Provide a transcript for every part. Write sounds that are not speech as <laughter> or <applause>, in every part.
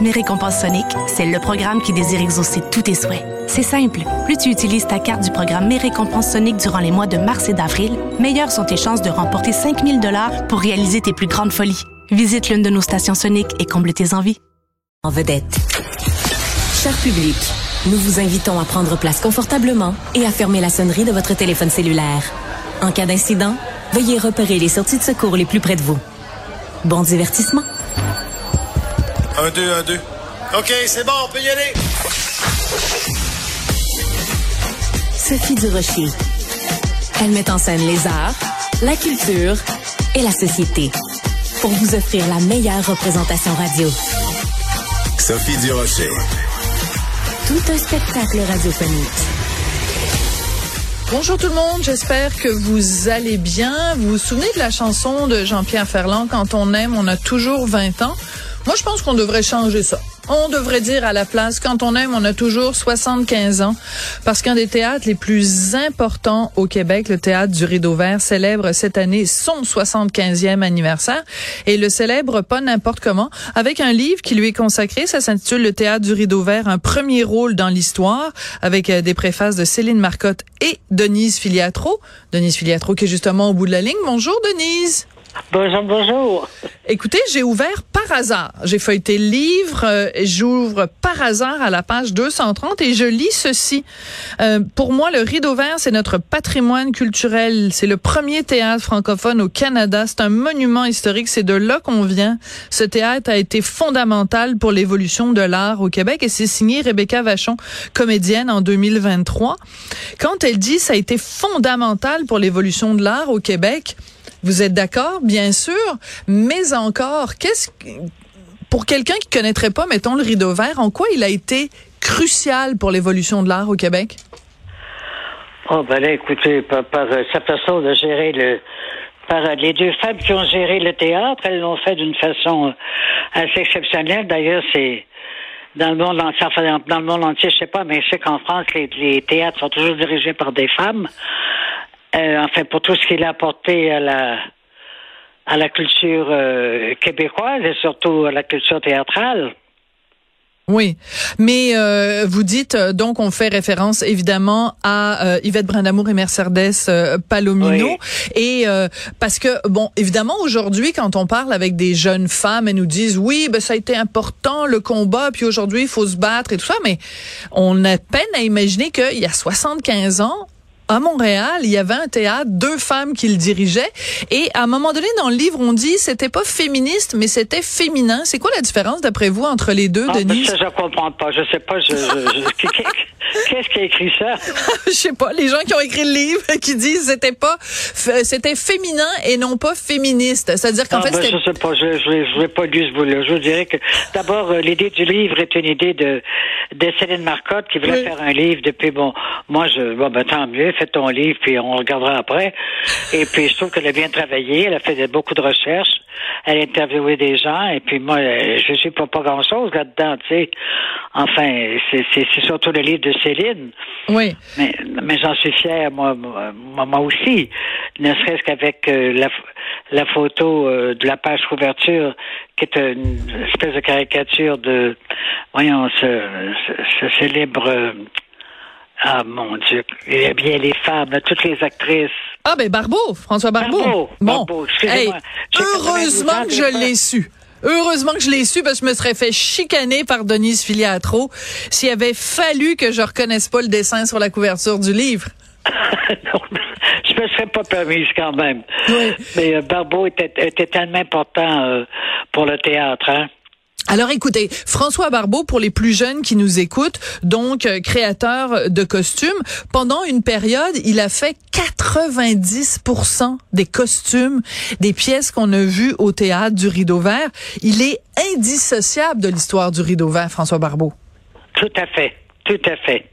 Mes récompenses Sonic, c'est le programme qui désire exaucer tous tes souhaits. C'est simple. Plus tu utilises ta carte du programme Mes récompenses Sonic durant les mois de mars et d'avril, meilleures sont tes chances de remporter 5000 dollars pour réaliser tes plus grandes folies. Visite l'une de nos stations Sonic et comble tes envies. En vedette. Cher public, nous vous invitons à prendre place confortablement et à fermer la sonnerie de votre téléphone cellulaire. En cas d'incident, veuillez repérer les sorties de secours les plus près de vous. Bon divertissement. Un, deux, un, deux. OK, c'est bon, on peut y aller. Sophie Durocher. Elle met en scène les arts, la culture et la société pour vous offrir la meilleure représentation radio. Sophie Durocher. Tout un spectacle radiophonique. Bonjour tout le monde, j'espère que vous allez bien. Vous vous souvenez de la chanson de Jean-Pierre Ferland, Quand on aime, on a toujours 20 ans? Moi, je pense qu'on devrait changer ça. On devrait dire à la place, quand on aime, on a toujours 75 ans, parce qu'un des théâtres les plus importants au Québec, le théâtre du Rideau Vert, célèbre cette année son 75e anniversaire, et le célèbre pas n'importe comment, avec un livre qui lui est consacré, ça s'intitule Le théâtre du Rideau Vert, un premier rôle dans l'histoire, avec euh, des préfaces de Céline Marcotte et Denise Filiatro. Denise Filiatro qui est justement au bout de la ligne. Bonjour Denise. Bonjour, bonjour. Écoutez, j'ai ouvert par hasard. J'ai feuilleté le livre, euh, j'ouvre par hasard à la page 230 et je lis ceci. Euh, pour moi, le Rideau Vert, c'est notre patrimoine culturel. C'est le premier théâtre francophone au Canada. C'est un monument historique. C'est de là qu'on vient. Ce théâtre a été fondamental pour l'évolution de l'art au Québec et c'est signé Rebecca Vachon, comédienne en 2023. Quand elle dit ça a été fondamental pour l'évolution de l'art au Québec, vous êtes d'accord, bien sûr, mais encore, qu'est-ce pour quelqu'un qui connaîtrait pas, mettons, le rideau vert, en quoi il a été crucial pour l'évolution de l'art au Québec? Oh, ben là, écoutez, par, euh, sa façon de gérer le, par euh, les deux femmes qui ont géré le théâtre, elles l'ont fait d'une façon euh, assez exceptionnelle. D'ailleurs, c'est dans le monde entier, enfin, dans le monde entier, je sais pas, mais je sais qu'en France, les, théâtres sont toujours dirigés par des femmes. Euh, enfin, pour tout ce qu'il a apporté à la à la culture euh, québécoise et surtout à la culture théâtrale. Oui, mais euh, vous dites donc on fait référence évidemment à Yvette Brindamour et Mercedes Palomino. Et parce que bon évidemment aujourd'hui quand on parle avec des jeunes femmes elles nous disent oui ben ça a été important le combat puis aujourd'hui il faut se battre et tout ça. Mais on a peine à imaginer qu'il y a 75 ans à Montréal, il y avait un théâtre, deux femmes qui le dirigeaient, et à un moment donné dans le livre, on dit c'était pas féministe, mais c'était féminin. C'est quoi la différence d'après vous entre les deux, ah, ben Denis Ça, je comprends pas. Je sais pas. Je, <laughs> Qu'est-ce qui a écrit ça? <laughs> Je sais pas. Les gens qui ont écrit le livre <laughs> qui disent c'était pas, c'était féminin et non pas féministe. C'est-à-dire qu'en ah, fait, ben, je sais pas. Je, vais pas lu ce bout-là. Je vous dirais que d'abord, euh, l'idée du livre est une idée de de Céline Marcotte qui voulait faire un livre depuis bon. Moi, je bon ben tant mieux fais ton livre, puis on regardera après. Et puis, je trouve qu'elle a bien travaillé. Elle a fait beaucoup de recherches. Elle a interviewé des gens. Et puis, moi, je sais pas, pas grand-chose là-dedans, tu sais. Enfin, c'est surtout le livre de Céline. Oui. Mais, mais j'en suis fier, moi, moi, moi aussi. Ne serait-ce qu'avec euh, la, la photo euh, de la page couverture, qui est une espèce de caricature de, voyons, ce, ce, célèbre... Euh, ah mon Dieu. Eh bien, les femmes, toutes les actrices. Ah ben Barbeau, François Barbeau. bon. heureusement que je l'ai su. Heureusement que je l'ai su parce que je me serais fait chicaner par Denise Filiatro s'il avait fallu que je reconnaisse pas le dessin sur la couverture du livre. <laughs> non, je me serais pas permise quand même. Oui. Mais euh, Barbeau était, était, tellement important euh, pour le théâtre, hein? Alors écoutez, François Barbeau, pour les plus jeunes qui nous écoutent, donc euh, créateur de costumes, pendant une période, il a fait 90% des costumes, des pièces qu'on a vues au théâtre du Rideau Vert. Il est indissociable de l'histoire du Rideau Vert, François Barbeau. Tout à fait, tout à fait.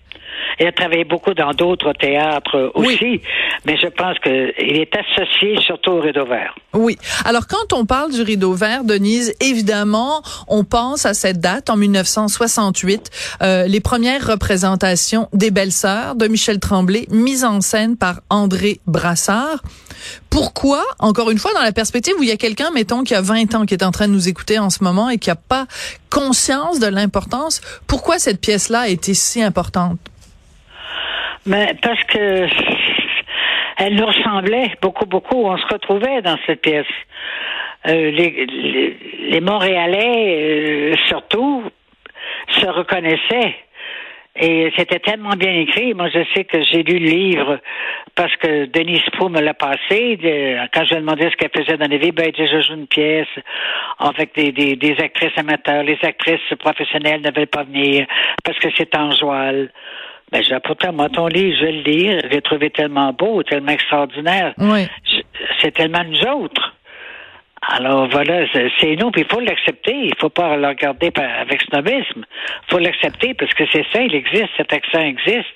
Il a travaillé beaucoup dans d'autres théâtres aussi, mais je pense qu'il est associé surtout au Rideau Vert. Oui. Alors, quand on parle du Rideau Vert, Denise, évidemment, on pense à cette date, en 1968, euh, les premières représentations des Belles-Sœurs de Michel Tremblay, mises en scène par André Brassard. Pourquoi, encore une fois, dans la perspective où il y a quelqu'un, mettons, qui a 20 ans, qui est en train de nous écouter en ce moment et qui n'a pas conscience de l'importance, pourquoi cette pièce-là a été si importante? Mais parce que elle nous ressemblait beaucoup, beaucoup. On se retrouvait dans cette pièce. Euh, les, les, Montréalais, euh, surtout, se reconnaissaient. Et c'était tellement bien écrit. Moi, je sais que j'ai lu le livre parce que Denise Pou me l'a passé. Quand je lui ai demandé ce qu'elle faisait dans les vies, ben, elle dit, je joue une pièce avec des, des, des actrices amateurs. Les actrices professionnelles ne veulent pas venir parce que c'est en joual. Ben, j'ai pourtant, moi, ton livre, je vais le lire. J'ai trouvé tellement beau, tellement extraordinaire. Oui. C'est tellement nous autres. Alors voilà, c'est nous, puis il faut l'accepter. Il faut pas le regarder avec snobisme. Il faut l'accepter parce que c'est ça, il existe, cet accent existe.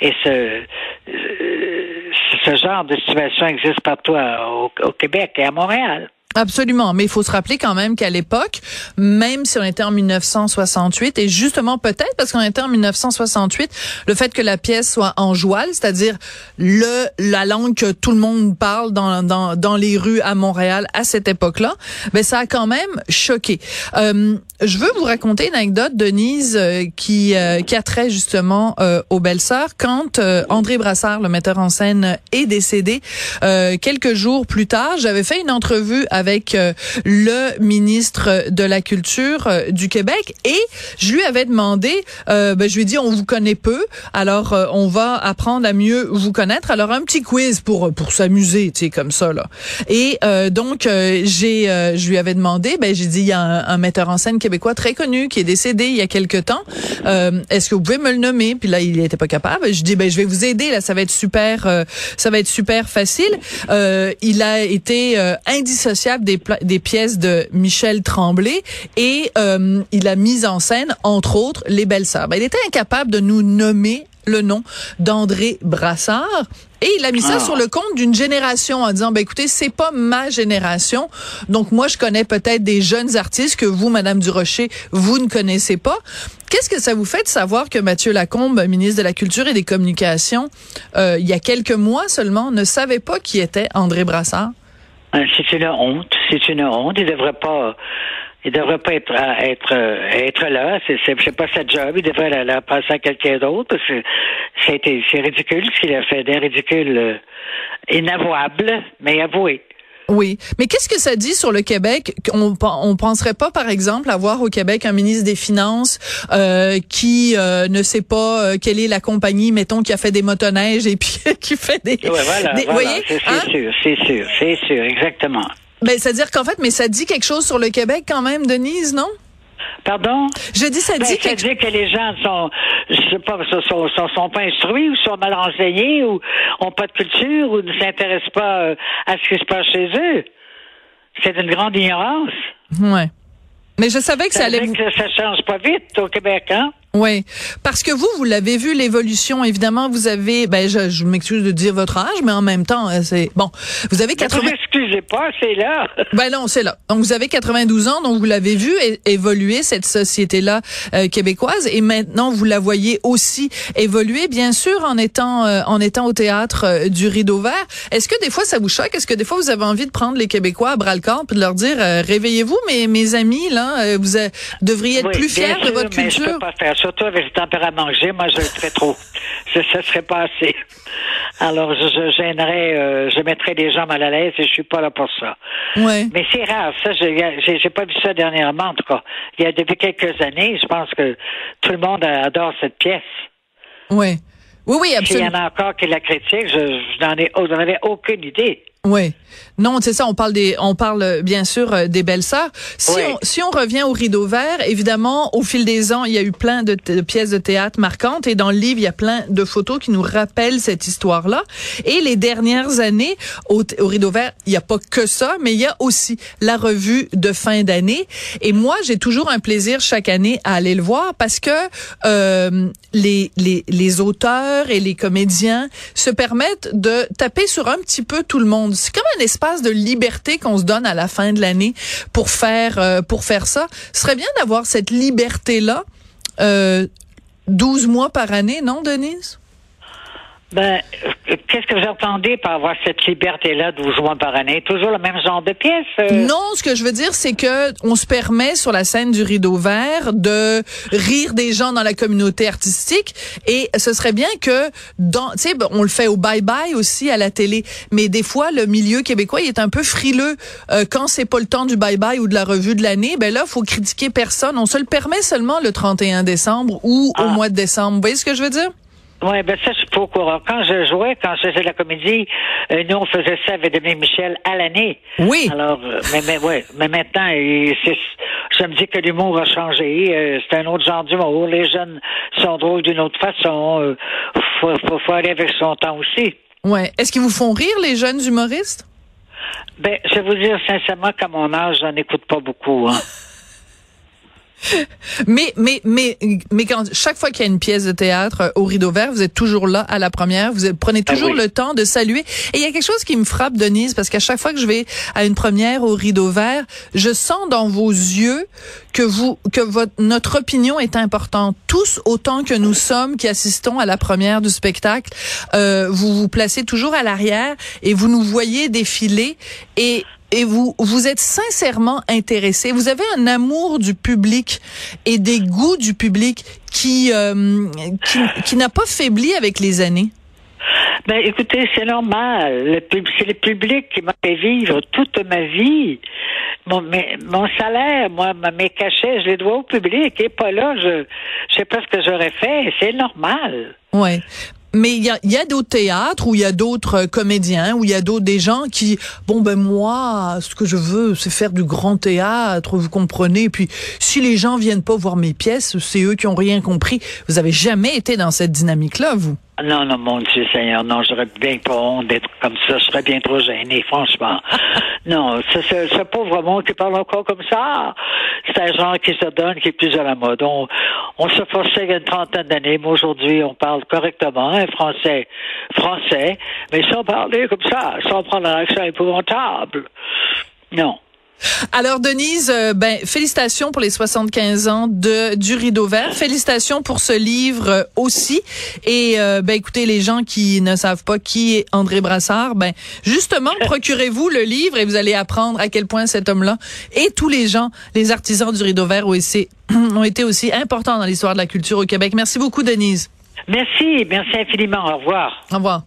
Et ce, euh, ce genre de situation existe partout au Québec et à Montréal. Absolument, mais il faut se rappeler quand même qu'à l'époque, même si on était en 1968, et justement peut-être parce qu'on était en 1968, le fait que la pièce soit en joual, c'est-à-dire le la langue que tout le monde parle dans dans, dans les rues à Montréal à cette époque-là, ben ça a quand même choqué. Euh, je veux vous raconter une anecdote, Denise, euh, qui euh, qui a trait justement euh, aux belles-sœurs. Quand André Brassard, le metteur en scène, est décédé quelques jours plus tard, j'avais fait une entrevue avec euh, le ministre de la Culture euh, du Québec et je lui avais demandé, euh, ben, je lui ai dit, on vous connaît peu, alors on va apprendre à mieux vous connaître. Alors un petit quiz pour pour s'amuser, tu sais, comme ça là. Et donc j'ai, je lui avais demandé, ben j'ai dit, il y a un, metteur en scène québécois très connu qui est décédé il y a quelque temps. Est-ce que vous pouvez me le nommer? Puis là, il n'était pas capable. Je dis, ben je vais vous aider là, ça va être super, ça va être super facile. il a été indissociable des, des pièces de Michel Tremblay et euh, il a mis en scène, entre autres, Les Belles Sœurs. Ben, il était incapable de nous nommer le nom d'André Brassard. Et il a mis ça ah. sur le compte d'une génération en disant, ben écoutez, c'est pas ma génération. Donc moi, je connais peut-être des jeunes artistes que vous, Madame Durocher, vous ne connaissez pas. Qu'est-ce que ça vous fait de savoir que Mathieu Lacombe, ministre de la Culture et des Communications, euh, il y a quelques mois seulement, ne savait pas qui était André Brassard? Euh, c'est une honte. C'est une honte. Il devrait pas. Il devrait pas être être être là. C'est c'est pas sa job. Il devrait la, passer à quelqu'un d'autre parce que c'est c'est ridicule ce qu'il a fait, des ridicules euh, inavouables, mais avoué. Oui, mais qu'est-ce que ça dit sur le Québec On on penserait pas, par exemple, avoir au Québec un ministre des Finances euh, qui euh, ne sait pas euh, quelle est la compagnie, mettons, qui a fait des motoneiges et puis <laughs> qui fait des. Ouais, voilà, voilà c'est hein? sûr, c'est sûr, c'est sûr, exactement. Ben, c'est-à-dire qu'en fait, mais ça dit quelque chose sur le Québec quand même, Denise, non? Pardon? Je dis, ça ben, dit, ça dit que les gens sont, je sais pas, sont, sont, sont, pas instruits ou sont mal renseignés ou ont pas de culture ou ne s'intéressent pas euh, à ce qui se passe chez eux. C'est une grande ignorance. Ouais. Mais je savais que ça, ça allait. Que ça change pas vite au Québec, hein? Oui, parce que vous, vous l'avez vu l'évolution. Évidemment, vous avez, ben, je, je m'excuse de dire votre âge, mais en même temps, euh, c'est bon. Vous avez 80. Ne excusez pas, c'est là. <laughs> Ben non, c'est là. Donc vous avez 92 ans, donc vous l'avez vu évoluer cette société-là euh, québécoise, et maintenant vous la voyez aussi évoluer, bien sûr, en étant euh, en étant au théâtre du Rideau Vert. Est-ce que des fois ça vous choque? Est-ce que des fois vous avez envie de prendre les Québécois à bras le corps et de leur dire réveillez-vous, mes mes amis là, vous devriez être plus fiers de votre culture? Surtout avec le tempérament que j'ai, moi, je le ferais trop. <laughs> Ça, ça serait pas assez. Alors, je, je gênerais, euh, je mettrais les gens mal à l'aise et je suis pas là pour ça. Ouais. Mais c'est rare. Ça, j'ai, j'ai pas vu ça dernièrement, en tout cas. Il y a depuis quelques années, je pense que tout le monde adore cette pièce. Oui. Oui, oui, absolument. S'il y en a encore qui la critiquent, je, n'en ai, avais aucune idée. Oui. Non, c'est ça. On parle des, on parle bien sûr euh, des belles sœurs. Si on si on revient au rideau vert, évidemment, au fil des ans, il y a eu plein de, pièces de théâtre marquantes et dans le livre, il y a plein de photos qui nous rappellent cette histoire-là. Et les dernières années, au, au rideau vert, il n'y a pas que ça, mais il y a aussi la revue de fin d'année. Et moi, j'ai toujours un plaisir chaque année à aller le voir parce que euh, les, les les auteurs et les comédiens se permettent de taper sur un petit peu tout le monde c'est comme un espace de liberté qu'on se donne à la fin de l'année pour faire euh, pour faire ça. Ce serait bien d'avoir cette liberté là euh, 12 mois par année, non, Denise? Ben, qu'est-ce que vous entendez par avoir cette liberté-là 12 mois par année? Toujours le même genre de pièce? Euh? Non, ce que je veux dire, c'est que on se permet sur la scène du rideau vert de rire des gens dans la communauté artistique et ce serait bien que dans, tu sais, on le fait au bye-bye aussi à la télé, mais des fois, le milieu québécois, il est un peu frileux. Euh, quand c'est pas le temps du bye-bye ou de la revue de l'année, ben là, faut critiquer personne. On se le permet seulement le 31 décembre ou au ah. mois de décembre. Vous voyez ce que je veux dire? Oui, ben ça, je suis pas au courant. Quand je jouais, quand je faisais la comédie, euh, nous, on faisait ça avec Dominique Michel à l'année. Oui. Alors, euh, mais, mais, ouais, mais maintenant, je me dis que l'humour a changé. Euh, c'est un autre genre d'humour. Les jeunes sont drôles d'une autre façon. faut, faut, faut, aller avec son temps aussi. Ouais. Est-ce qu'ils vous font rire, les jeunes humoristes? Ben, je vais vous dire sincèrement qu'à mon âge, j'en écoute pas beaucoup. Hein. <laughs> mais, mais, mais, mais quand, chaque fois qu'il y a une pièce de théâtre euh, au rideau vert, vous êtes toujours là à la première, vous prenez ah toujours le temps de saluer. Et il y a quelque chose qui me frappe, Denise, parce qu'à chaque fois que je vais à une première au rideau vert, je sens dans vos yeux que vous, que votre, notre opinion est importante. Tous autant que nous sommes qui assistons à la première du spectacle, euh, vous vous placez toujours à l'arrière et vous nous voyez défiler et et vous vous êtes sincèrement intéressé. Vous avez un amour du public et des goûts du public qui euh, qui, qui n'a pas faibli avec les années. Ben, écoutez, c'est normal. C'est le public qui m'a fait vivre toute ma vie. Mon, mon salaire, moi, mes cachets, je les dois au public. Et pas là, je, je sais pas ce que j'aurais fait. C'est normal. Ouais. Mais il y a, y a d'autres théâtres où il y a d'autres euh, comédiens, où il y a d'autres des gens qui, bon ben moi, ce que je veux, c'est faire du grand théâtre, vous comprenez. puis si les gens viennent pas voir mes pièces, c'est eux qui ont rien compris. Vous avez jamais été dans cette dynamique-là, vous non, non, mon Dieu Seigneur, non, j'aurais bien pas honte d'être comme ça. Je serais bien trop gêné, franchement. <laughs> non, c'est ce pauvre monde qui parle encore comme ça. C'est un genre qui se donne, qui est plus à la mode. On, on se forçait il y a une trentaine d'années, mais aujourd'hui, on parle correctement un français français, mais sans parler comme ça, sans prendre un accent épouvantable. Non. Alors Denise, euh, ben félicitations pour les 75 ans de du Rideau Vert. Félicitations pour ce livre euh, aussi. Et euh, ben écoutez, les gens qui ne savent pas qui est André Brassard, ben justement, <laughs> procurez-vous le livre et vous allez apprendre à quel point cet homme-là et tous les gens, les artisans du Rideau Vert ont été, <clears throat> ont été aussi importants dans l'histoire de la culture au Québec. Merci beaucoup, Denise. Merci, merci infiniment. Au revoir. Au revoir.